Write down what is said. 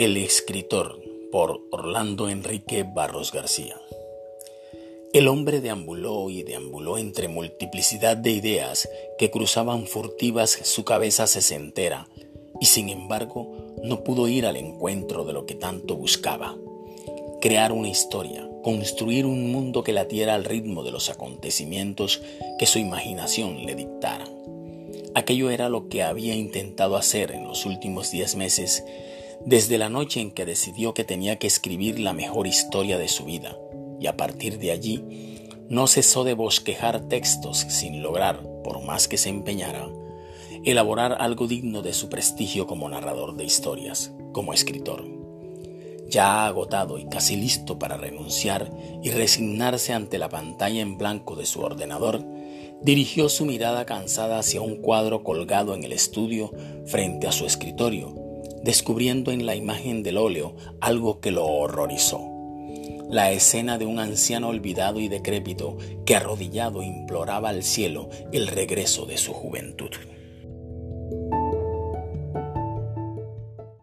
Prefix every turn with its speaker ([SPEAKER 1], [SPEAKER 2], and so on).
[SPEAKER 1] El escritor por Orlando Enrique Barros García. El hombre deambuló y deambuló entre multiplicidad de ideas que cruzaban furtivas su cabeza sesentera y sin embargo no pudo ir al encuentro de lo que tanto buscaba. Crear una historia, construir un mundo que latiera al ritmo de los acontecimientos que su imaginación le dictara. Aquello era lo que había intentado hacer en los últimos diez meses, desde la noche en que decidió que tenía que escribir la mejor historia de su vida, y a partir de allí no cesó de bosquejar textos sin lograr, por más que se empeñara, elaborar algo digno de su prestigio como narrador de historias, como escritor. Ya agotado y casi listo para renunciar y resignarse ante la pantalla en blanco de su ordenador, dirigió su mirada cansada hacia un cuadro colgado en el estudio frente a su escritorio, descubriendo en la imagen del óleo algo que lo horrorizó. La escena de un anciano olvidado y decrépito que arrodillado imploraba al cielo el regreso de su juventud.